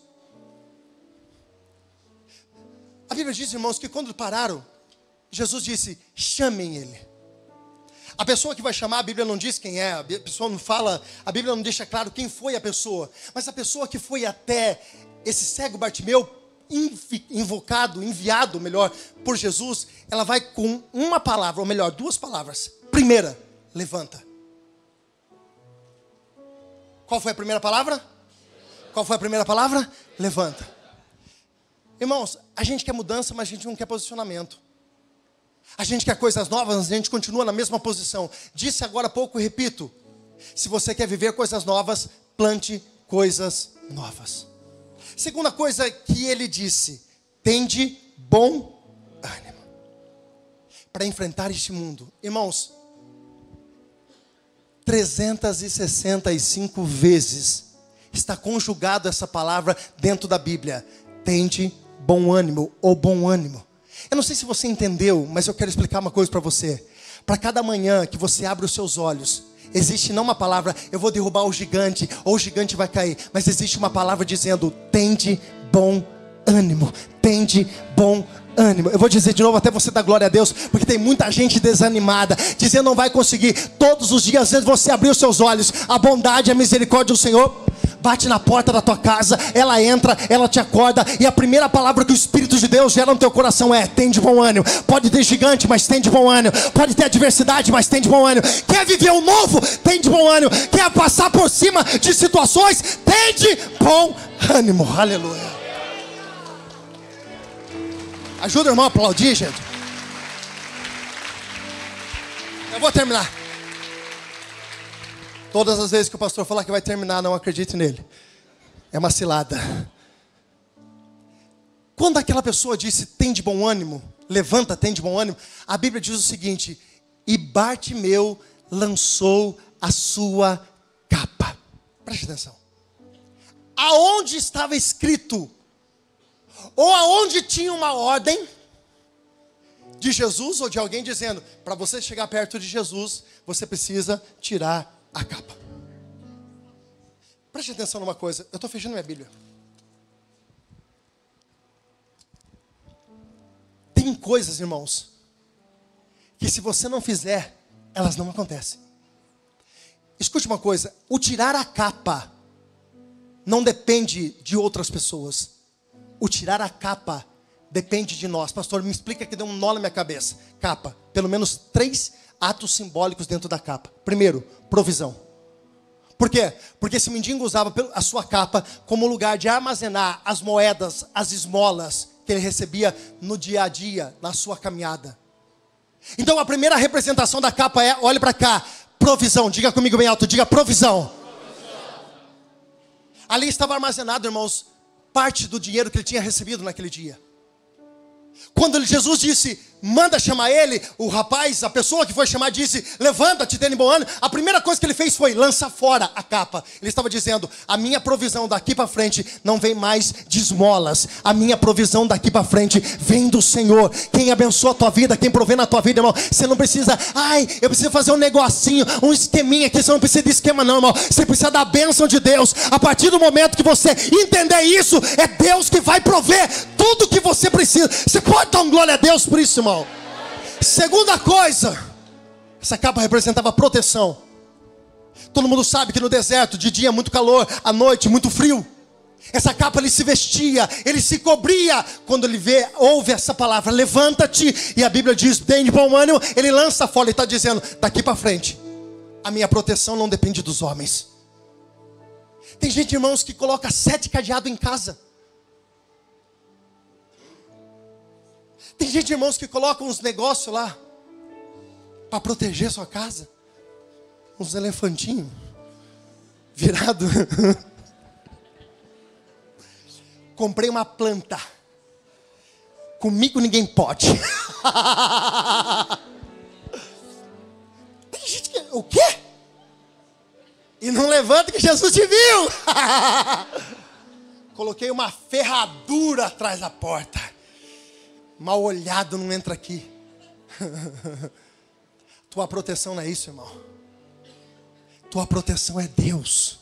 [SPEAKER 1] A Bíblia diz, irmãos, que quando pararam, Jesus disse: chamem ele. A pessoa que vai chamar, a Bíblia não diz quem é, a pessoa não fala, a Bíblia não deixa claro quem foi a pessoa, mas a pessoa que foi até esse cego Bartimeu, invocado, enviado, melhor, por Jesus, ela vai com uma palavra, ou melhor, duas palavras. Primeira, levanta. Qual foi a primeira palavra? Qual foi a primeira palavra? Levanta. Irmãos, a gente quer mudança, mas a gente não quer posicionamento. A gente quer coisas novas, a gente continua na mesma posição. Disse agora há pouco, repito: se você quer viver coisas novas, plante coisas novas. Segunda coisa que ele disse: tende bom ânimo para enfrentar este mundo. Irmãos, 365 vezes está conjugado essa palavra dentro da Bíblia. Tende bom ânimo ou bom ânimo. Eu não sei se você entendeu, mas eu quero explicar uma coisa para você. Para cada manhã que você abre os seus olhos, existe não uma palavra, eu vou derrubar o gigante, ou o gigante vai cair, mas existe uma palavra dizendo: tende bom ânimo, tende bom ânimo. Eu vou dizer de novo até você dar glória a Deus, porque tem muita gente desanimada, dizendo não vai conseguir. Todos os dias, vezes você abrir os seus olhos, a bondade e a misericórdia do Senhor bate na porta da tua casa, ela entra, ela te acorda, e a primeira palavra que o Espírito de Deus gera no teu coração é: tem de bom ânimo. Pode ter gigante, mas tem de bom ânimo. Pode ter adversidade, mas tem de bom ânimo. Quer viver o novo? Tem de bom ânimo. Quer passar por cima de situações? Tem de bom ânimo. Aleluia. Ajuda o irmão a aplaudir, gente. Eu vou terminar. Todas as vezes que o pastor falar que vai terminar, não acredite nele. É uma cilada. Quando aquela pessoa disse tem de bom ânimo, levanta, tem de bom ânimo, a Bíblia diz o seguinte: e Bartimeu lançou a sua capa. Preste atenção. Aonde estava escrito, ou aonde tinha uma ordem de Jesus ou de alguém dizendo: para você chegar perto de Jesus, você precisa tirar a capa. Preste atenção numa coisa, eu estou fechando minha Bíblia. Tem coisas, irmãos, que se você não fizer, elas não acontecem. Escute uma coisa: o tirar a capa não depende de outras pessoas. O tirar a capa depende de nós. Pastor, me explica que deu um nó na minha cabeça. Capa, pelo menos três atos simbólicos dentro da capa. Primeiro, provisão. Por quê? Porque esse mendigo usava a sua capa como lugar de armazenar as moedas, as esmolas que ele recebia no dia a dia, na sua caminhada. Então a primeira representação da capa é, olhe para cá, provisão. Diga comigo bem alto, diga provisão. provisão. Ali estava armazenado, irmãos, parte do dinheiro que ele tinha recebido naquele dia. Quando Jesus disse, manda chamar ele, o rapaz, a pessoa que foi chamar disse, levanta-te, tem bom ano. A primeira coisa que ele fez foi lançar fora a capa. Ele estava dizendo, a minha provisão daqui para frente não vem mais de esmolas. A minha provisão daqui para frente vem do Senhor. Quem abençoa a tua vida, quem provê na tua vida, irmão. Você não precisa, ai, eu preciso fazer um negocinho, um esqueminha aqui. Você não precisa de esquema não, irmão. Você precisa da bênção de Deus. A partir do momento que você entender isso, é Deus que vai prover tudo que você precisa. Você pode dar um glória a Deus por isso, irmão. Segunda coisa, essa capa representava proteção. Todo mundo sabe que no deserto, de dia muito calor, à noite muito frio. Essa capa ele se vestia, ele se cobria. Quando ele vê, ouve essa palavra, levanta-te. E a Bíblia diz, tem de bom ânimo, ele lança fora e está dizendo, daqui para frente, a minha proteção não depende dos homens. Tem gente, irmãos, que coloca sete cadeados em casa. Tem gente, irmãos, que coloca uns negócios lá para proteger sua casa. Uns elefantinhos virado. Comprei uma planta. Comigo ninguém pode. Tem gente que. O quê? E não levanta que Jesus te viu. Coloquei uma ferradura atrás da porta mal olhado não entra aqui. Tua proteção não é isso, irmão. Tua proteção é Deus.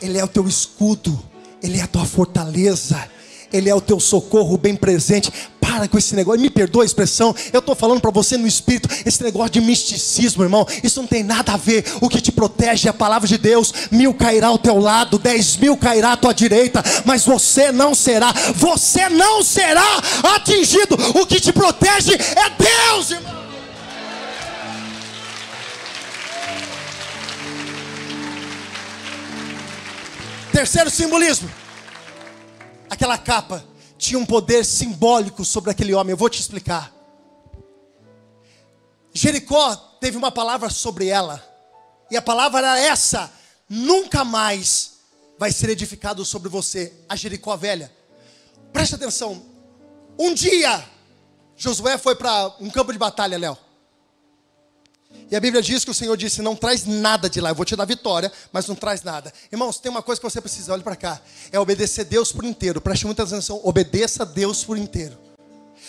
[SPEAKER 1] Ele é o teu escudo, ele é a tua fortaleza, ele é o teu socorro bem presente. Para com esse negócio, me perdoa a expressão, eu estou falando para você no espírito, esse negócio de misticismo, irmão, isso não tem nada a ver. O que te protege é a palavra de Deus. Mil cairá ao teu lado, dez mil cairá à tua direita, mas você não será, você não será atingido. O que te protege é Deus, irmão. Terceiro simbolismo aquela capa tinha um poder simbólico sobre aquele homem. Eu vou te explicar. Jericó teve uma palavra sobre ela, e a palavra era essa: nunca mais vai ser edificado sobre você a Jericó velha. Preste atenção. Um dia, Josué foi para um campo de batalha, Léo. E a Bíblia diz que o Senhor disse: Não traz nada de lá, eu vou te dar vitória, mas não traz nada. Irmãos, tem uma coisa que você precisa, olhe para cá: é obedecer Deus por inteiro. Preste muita atenção, obedeça a Deus por inteiro.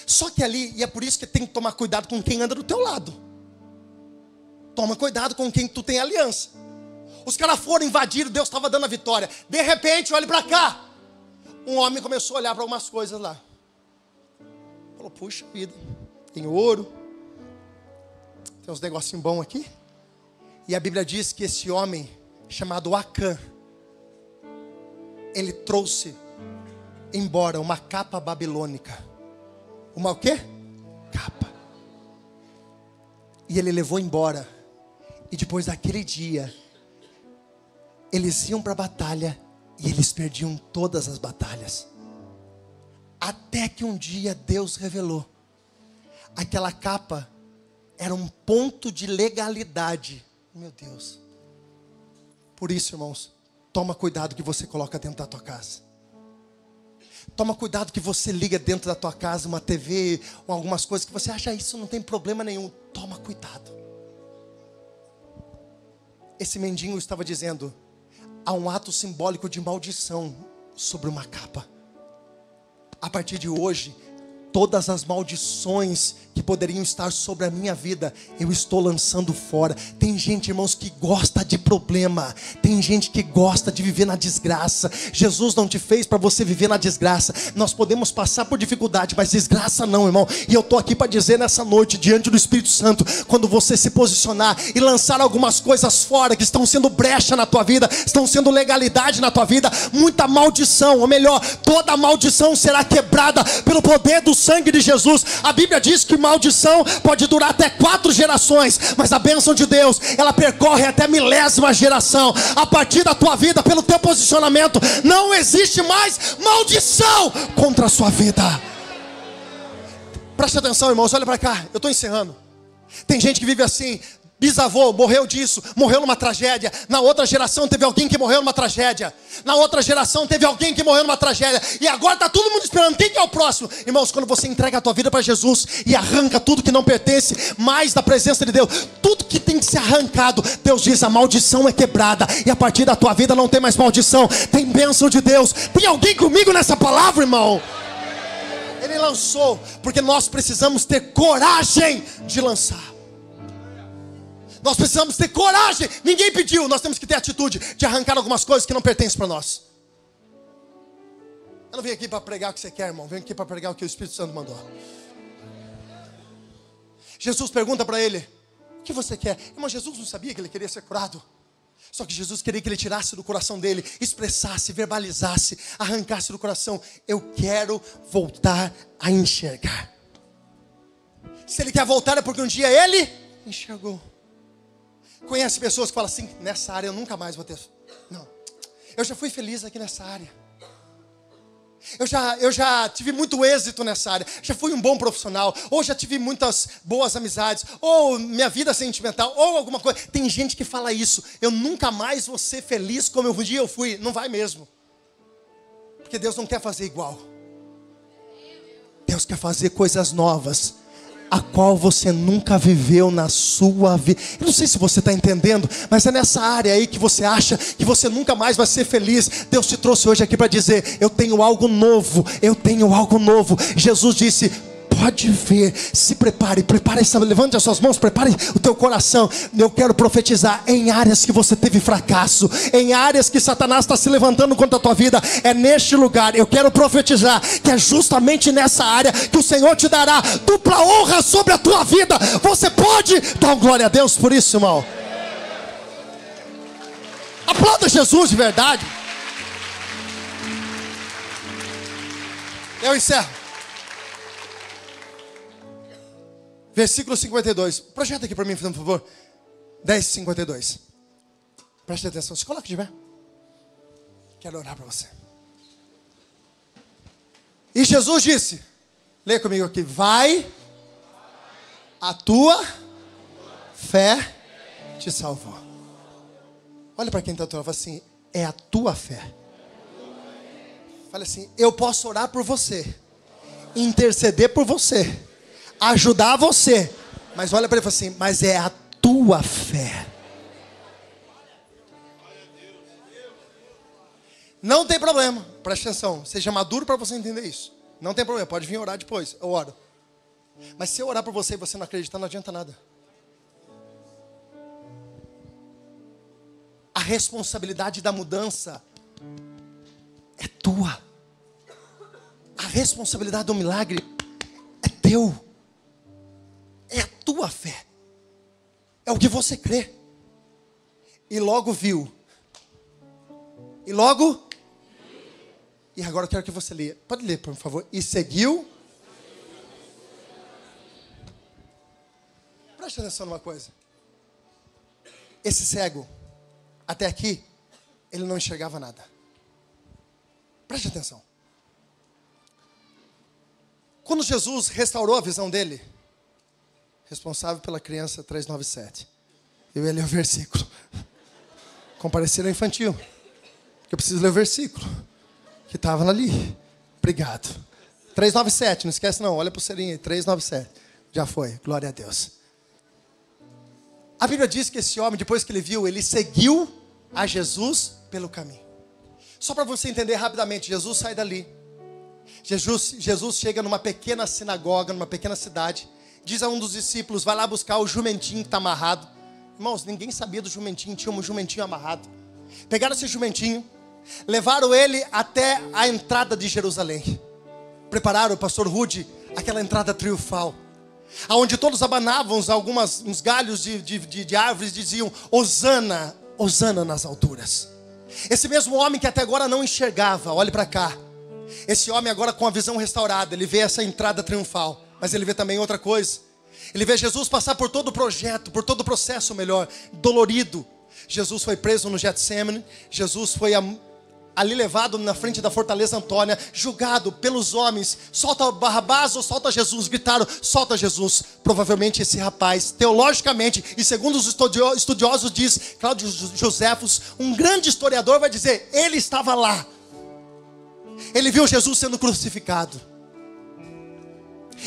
[SPEAKER 1] Só que ali, e é por isso que tem que tomar cuidado com quem anda do teu lado. Toma cuidado com quem tu tem aliança. Os caras foram invadidos, Deus estava dando a vitória. De repente, olhe para cá. Um homem começou a olhar para algumas coisas lá. Falou: Puxa vida, tem ouro, tem uns negocinhos bons aqui. E a Bíblia diz que esse homem, chamado Acã, ele trouxe embora uma capa babilônica. Uma o quê? Capa. E ele levou embora. E depois daquele dia, eles iam para a batalha e eles perdiam todas as batalhas. Até que um dia Deus revelou aquela capa era um ponto de legalidade. Meu Deus. Por isso, irmãos, toma cuidado que você coloca dentro da tua casa. Toma cuidado que você liga dentro da tua casa uma TV algumas coisas que você acha isso não tem problema nenhum. Toma cuidado. Esse mendigo estava dizendo: há um ato simbólico de maldição sobre uma capa. A partir de hoje, todas as maldições que poderiam estar sobre a minha vida, eu estou lançando fora. Tem gente, irmãos, que gosta de problema, tem gente que gosta de viver na desgraça. Jesus não te fez para você viver na desgraça. Nós podemos passar por dificuldade, mas desgraça não, irmão. E eu estou aqui para dizer nessa noite, diante do Espírito Santo, quando você se posicionar e lançar algumas coisas fora que estão sendo brecha na tua vida, estão sendo legalidade na tua vida, muita maldição, ou melhor, toda maldição será quebrada pelo poder do sangue de Jesus. A Bíblia diz que maldição pode durar até quatro gerações, mas a bênção de Deus, ela percorre até milésima geração. A partir da tua vida, pelo teu posicionamento, não existe mais maldição contra a sua vida. Preste atenção, irmãos, olha para cá, eu estou encerrando. Tem gente que vive assim, bisavô morreu disso, morreu numa tragédia. Na outra geração teve alguém que morreu numa tragédia. Na outra geração teve alguém que morreu numa tragédia. E agora está todo mundo esperando. Quem que é o próximo? Irmãos, quando você entrega a tua vida para Jesus e arranca tudo que não pertence mais da presença de Deus, tudo que tem que ser arrancado, Deus diz: a maldição é quebrada. E a partir da tua vida não tem mais maldição, tem bênção de Deus. Tem alguém comigo nessa palavra, irmão? Ele lançou, porque nós precisamos ter coragem de lançar. Nós precisamos ter coragem. Ninguém pediu, nós temos que ter atitude de arrancar algumas coisas que não pertencem para nós. Eu não vim aqui para pregar o que você quer, irmão. Venho aqui para pregar o que o Espírito Santo mandou. Jesus pergunta para ele: O que você quer? Irmão, Jesus não sabia que ele queria ser curado. Só que Jesus queria que ele tirasse do coração dele, expressasse, verbalizasse, arrancasse do coração: Eu quero voltar a enxergar. Se ele quer voltar é porque um dia ele enxergou. Conhece pessoas que falam assim: nessa área eu nunca mais vou ter. Não. Eu já fui feliz aqui nessa área. Eu já, eu já tive muito êxito nessa área. Já fui um bom profissional. Ou já tive muitas boas amizades. Ou minha vida sentimental. Ou alguma coisa. Tem gente que fala isso. Eu nunca mais vou ser feliz como um dia eu fui. Não vai mesmo. Porque Deus não quer fazer igual. Deus quer fazer coisas novas a qual você nunca viveu na sua vida. Eu não sei se você está entendendo, mas é nessa área aí que você acha que você nunca mais vai ser feliz. Deus te trouxe hoje aqui para dizer: Eu tenho algo novo, eu tenho algo novo. Jesus disse: pode ver. Se prepare, prepare, levante as suas mãos, prepare o teu coração. Eu quero profetizar em áreas que você teve fracasso, em áreas que Satanás está se levantando contra a tua vida. É neste lugar. Eu quero profetizar que é justamente nessa área que o Senhor te dará dupla honra sobre a tua vida. Você pode dar glória a Deus por isso, irmão. Aplauda Jesus de verdade. Eu encerro. Versículo 52. Projeta aqui para mim, por favor. 10, 52. Preste atenção. Se coloca de pé. Quero orar para você. E Jesus disse: Leia comigo aqui. Vai, a tua fé te salvou. Olha para quem está falando assim: é a tua fé. Fala assim: eu posso orar por você, interceder por você ajudar você. Mas olha para ele e fala assim: mas é a tua fé. Não tem problema, preste atenção. Seja maduro para você entender isso. Não tem problema, pode vir orar depois. Eu oro. Mas se eu orar por você e você não acreditar, não adianta nada. A responsabilidade da mudança é tua. A responsabilidade do milagre é teu é a tua fé. É o que você crê. E logo viu. E logo. E agora eu quero que você leia. Pode ler, por favor. E seguiu. Preste atenção numa coisa. Esse cego, até aqui, ele não enxergava nada. Preste atenção. Quando Jesus restaurou a visão dele, responsável pela criança 397. Eu ia ler o versículo. Compareceram infantil. Porque eu preciso ler o versículo. Que estava ali. Obrigado. 397, não esquece não. Olha para o serinho aí. 397. Já foi. Glória a Deus. A Bíblia diz que esse homem, depois que ele viu, ele seguiu a Jesus pelo caminho. Só para você entender rapidamente, Jesus sai dali. Jesus, Jesus chega numa pequena sinagoga, numa pequena cidade diz a um dos discípulos: vai lá buscar o jumentinho que está amarrado. Irmãos, ninguém sabia do jumentinho, tinha um jumentinho amarrado. Pegaram esse jumentinho, levaram ele até a entrada de Jerusalém. Prepararam, o pastor Rude, aquela entrada triunfal. Aonde todos abanavam algumas, uns galhos de, de, de, de árvores diziam: Osana, Osana nas alturas. Esse mesmo homem que até agora não enxergava, olhe para cá. Esse homem agora com a visão restaurada, ele vê essa entrada triunfal. Mas ele vê também outra coisa. Ele vê Jesus passar por todo o projeto, por todo o processo melhor, dolorido. Jesus foi preso no Getsemane, Jesus foi ali levado na frente da fortaleza Antônia, julgado pelos homens, solta Barrabás ou solta Jesus, gritaram, solta Jesus. Provavelmente esse rapaz, teologicamente, e segundo os estudiosos diz, Cláudio Josefos, um grande historiador vai dizer, ele estava lá. Ele viu Jesus sendo crucificado.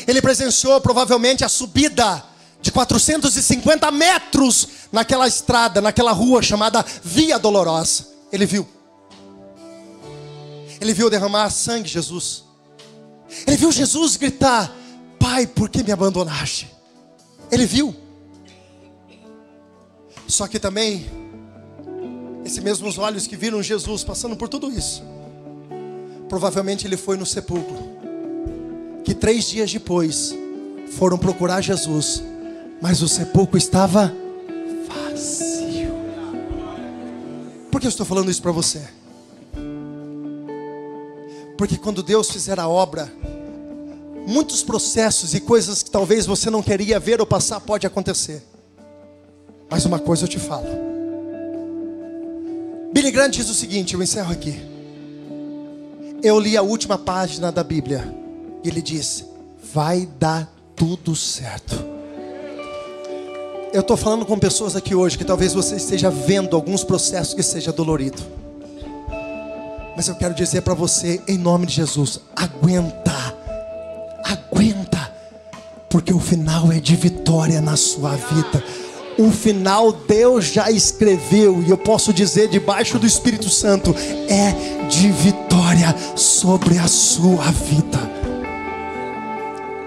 [SPEAKER 1] Ele presenciou provavelmente a subida de 450 metros naquela estrada, naquela rua chamada Via Dolorosa. Ele viu. Ele viu derramar sangue, Jesus. Ele viu Jesus gritar: Pai, por que me abandonaste? Ele viu. Só que também, esses mesmos olhos que viram Jesus passando por tudo isso, provavelmente ele foi no sepulcro. Que três dias depois foram procurar Jesus, mas o sepulcro estava vazio. Por que eu estou falando isso para você? Porque quando Deus fizer a obra, muitos processos e coisas que talvez você não queria ver ou passar pode acontecer. Mas uma coisa eu te falo. Billy Graham diz o seguinte, eu encerro aqui. Eu li a última página da Bíblia e ele disse: vai dar tudo certo. Eu estou falando com pessoas aqui hoje que talvez você esteja vendo alguns processos que seja dolorido. Mas eu quero dizer para você, em nome de Jesus, aguenta, aguenta, porque o final é de vitória na sua vida. O final Deus já escreveu, e eu posso dizer, debaixo do Espírito Santo, é de vitória sobre a sua vida.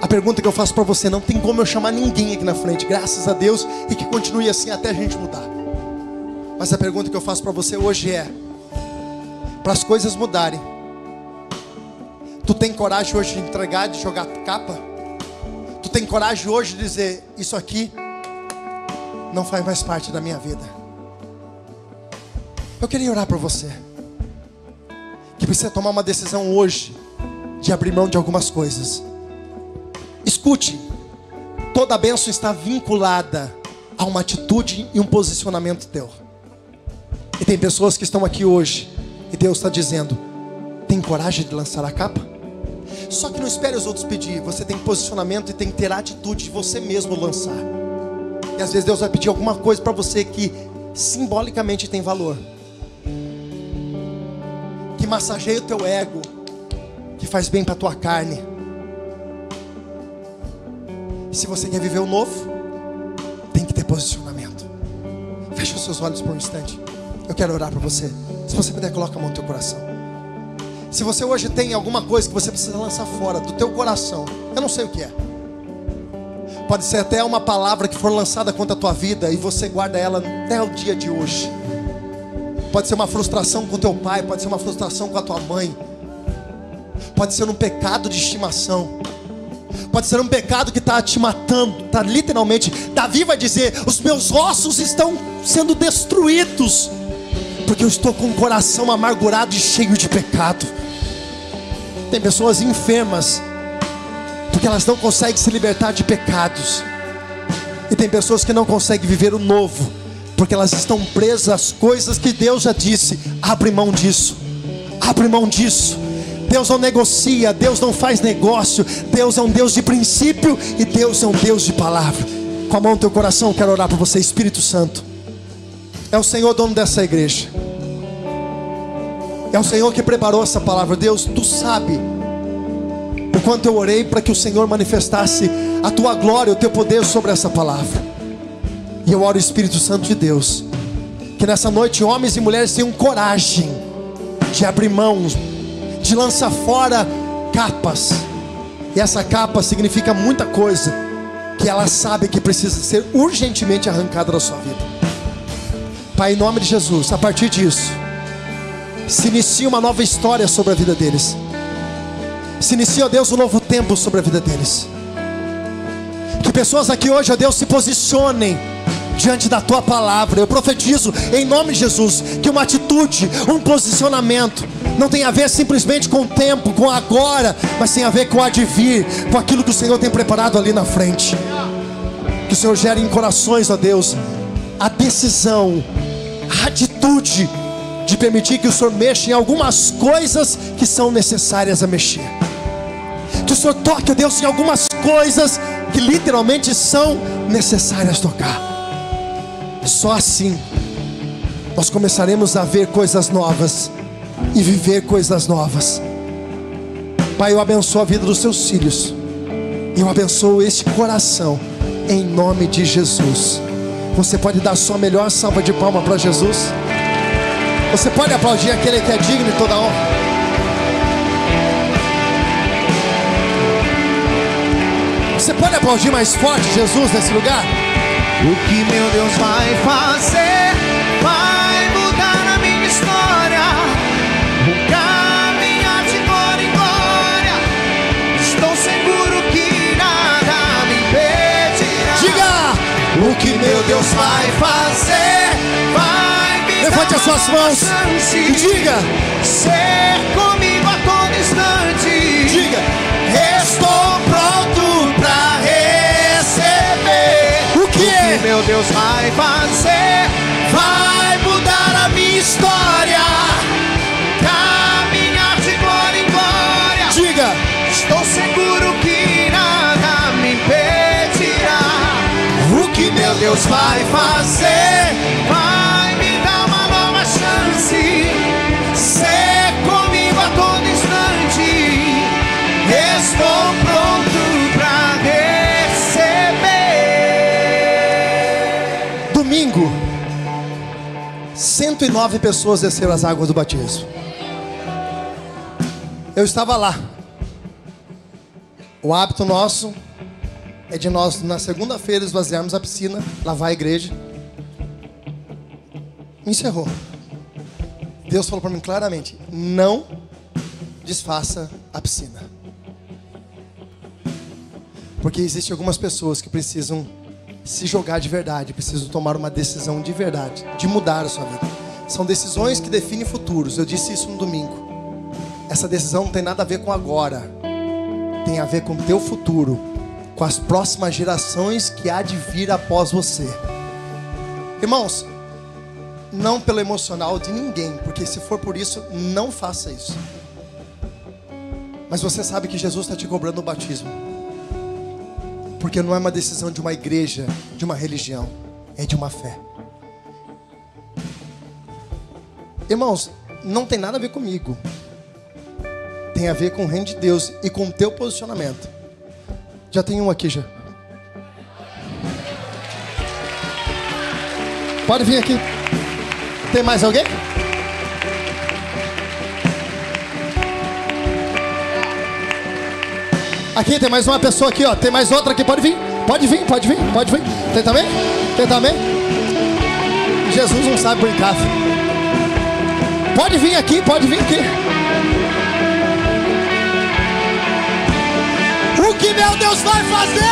[SPEAKER 1] A pergunta que eu faço para você, não tem como eu chamar ninguém aqui na frente, graças a Deus, e que continue assim até a gente mudar. Mas a pergunta que eu faço para você hoje é: para as coisas mudarem. Tu tem coragem hoje de entregar, de jogar capa? Tu tem coragem hoje de dizer: Isso aqui não faz mais parte da minha vida. Eu queria orar para você, que precisa tomar uma decisão hoje, de abrir mão de algumas coisas. Escute, toda bênção está vinculada a uma atitude e um posicionamento teu. E tem pessoas que estão aqui hoje e Deus está dizendo: tem coragem de lançar a capa? Só que não espere os outros pedir. Você tem posicionamento e tem que ter a atitude de você mesmo lançar. E às vezes Deus vai pedir alguma coisa para você que simbolicamente tem valor. Que massageia o teu ego. Que faz bem para tua carne. Se você quer viver o novo, tem que ter posicionamento. Feche os seus olhos por um instante. Eu quero orar para você. Se você puder, coloca a mão no teu coração. Se você hoje tem alguma coisa que você precisa lançar fora do teu coração, eu não sei o que é. Pode ser até uma palavra que for lançada contra a tua vida e você guarda ela até o dia de hoje. Pode ser uma frustração com teu pai, pode ser uma frustração com a tua mãe. Pode ser um pecado de estimação. Pode ser um pecado que está te matando, está literalmente. Davi vai dizer: os meus ossos estão sendo destruídos porque eu estou com o coração amargurado e cheio de pecado. Tem pessoas enfermas, porque elas não conseguem se libertar de pecados, e tem pessoas que não conseguem viver o novo, porque elas estão presas às coisas que Deus já disse: abre mão disso, abre mão disso. Deus não negocia, Deus não faz negócio, Deus é um Deus de princípio e Deus é um Deus de palavra. Com a mão no teu coração, quero orar por você, Espírito Santo. É o Senhor dono dessa igreja. É o Senhor que preparou essa palavra. Deus, tu sabe o quanto eu orei para que o Senhor manifestasse a tua glória, o teu poder sobre essa palavra. E eu oro, Espírito Santo de Deus, que nessa noite homens e mulheres tenham coragem de abrir mãos, de lançar fora capas. E essa capa significa muita coisa que ela sabe que precisa ser urgentemente arrancada da sua vida. Pai, em nome de Jesus, a partir disso, se inicia uma nova história sobre a vida deles. Se inicia, ó Deus, um novo tempo sobre a vida deles. Que pessoas aqui hoje, ó Deus, se posicionem diante da tua palavra. Eu profetizo em nome de Jesus que uma atitude, um posicionamento Não tem a ver simplesmente com o tempo, com agora, mas tem a ver com o advir, com aquilo que o Senhor tem preparado ali na frente. Que o Senhor gere em corações, ó Deus, a decisão, a atitude de permitir que o Senhor mexa em algumas coisas que são necessárias a mexer. Que o Senhor toque, ó Deus, em algumas coisas que literalmente são necessárias tocar. Só assim nós começaremos a ver coisas novas e viver coisas novas. Pai, eu abençoo a vida dos seus filhos. Eu abençoo este coração em nome de Jesus. Você pode dar sua melhor salva de palma para Jesus? Você pode aplaudir aquele que é digno de toda honra? Você pode aplaudir mais forte Jesus nesse lugar?
[SPEAKER 2] O que meu Deus vai fazer? O que meu Deus vai fazer? Vai me
[SPEAKER 1] Levante
[SPEAKER 2] dar
[SPEAKER 1] as suas mãos
[SPEAKER 2] chance.
[SPEAKER 1] e diga.
[SPEAKER 2] Ser comigo a todo instante.
[SPEAKER 1] Diga.
[SPEAKER 2] Estou pronto pra receber.
[SPEAKER 1] O que é?
[SPEAKER 2] meu Deus vai fazer? Vai mudar a minha história. Deus vai fazer? Vai me dar uma nova chance. Ser comigo a todo instante. Estou pronto pra receber.
[SPEAKER 1] Domingo, 109 pessoas desceram as águas do batismo. Eu estava lá. O hábito nosso é de nós, na segunda-feira, esvaziarmos a piscina, lavar a igreja. Encerrou. Deus falou para mim claramente: não desfaça a piscina. Porque existem algumas pessoas que precisam se jogar de verdade, precisam tomar uma decisão de verdade, de mudar a sua vida. São decisões que definem futuros. Eu disse isso no domingo. Essa decisão não tem nada a ver com agora. Tem a ver com o teu futuro, com as próximas gerações que há de vir após você. Irmãos, não pelo emocional de ninguém, porque se for por isso, não faça isso. Mas você sabe que Jesus está te cobrando o batismo. Porque não é uma decisão de uma igreja, de uma religião, é de uma fé. Irmãos, não tem nada a ver comigo. Tem a ver com o reino de Deus e com o teu posicionamento. Já tem um aqui já. Pode vir aqui. Tem mais alguém? Aqui tem mais uma pessoa aqui, ó. Tem mais outra aqui. Pode vir. Pode vir, pode vir, pode vir. Tem também? Tem também? Jesus não sabe brincar. Pode vir aqui, pode vir aqui. Que meu Deus vai
[SPEAKER 2] O
[SPEAKER 1] fazer?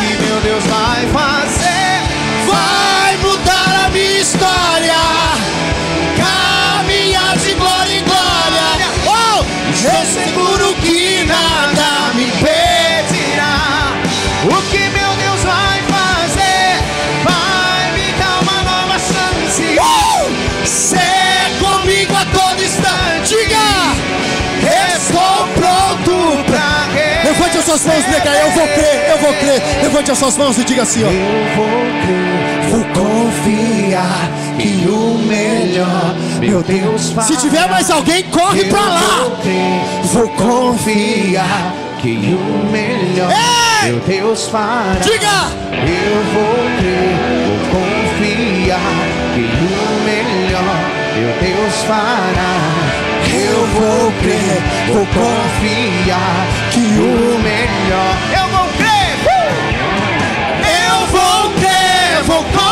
[SPEAKER 2] que meu Deus vai fazer? Vai mudar a minha história. Caminhar de glória em glória. Oh, estou seguro que
[SPEAKER 1] suas mãos diga, eu vou crer, eu vou crer. Levante as suas mãos e diga assim, ó.
[SPEAKER 2] Eu vou crer, vou confiar que o melhor, meu Deus, fará.
[SPEAKER 1] Se tiver mais alguém, corre
[SPEAKER 2] Eu
[SPEAKER 1] pra lá.
[SPEAKER 2] Vou, crer, vou confiar que o melhor,
[SPEAKER 1] Ei!
[SPEAKER 2] meu Deus fará.
[SPEAKER 1] Diga!
[SPEAKER 2] Eu vou crer, vou confiar que o melhor, meu Deus fará. Vou crer, vou confiar que o melhor. Eu vou crer. Eu vou crer, vou confiar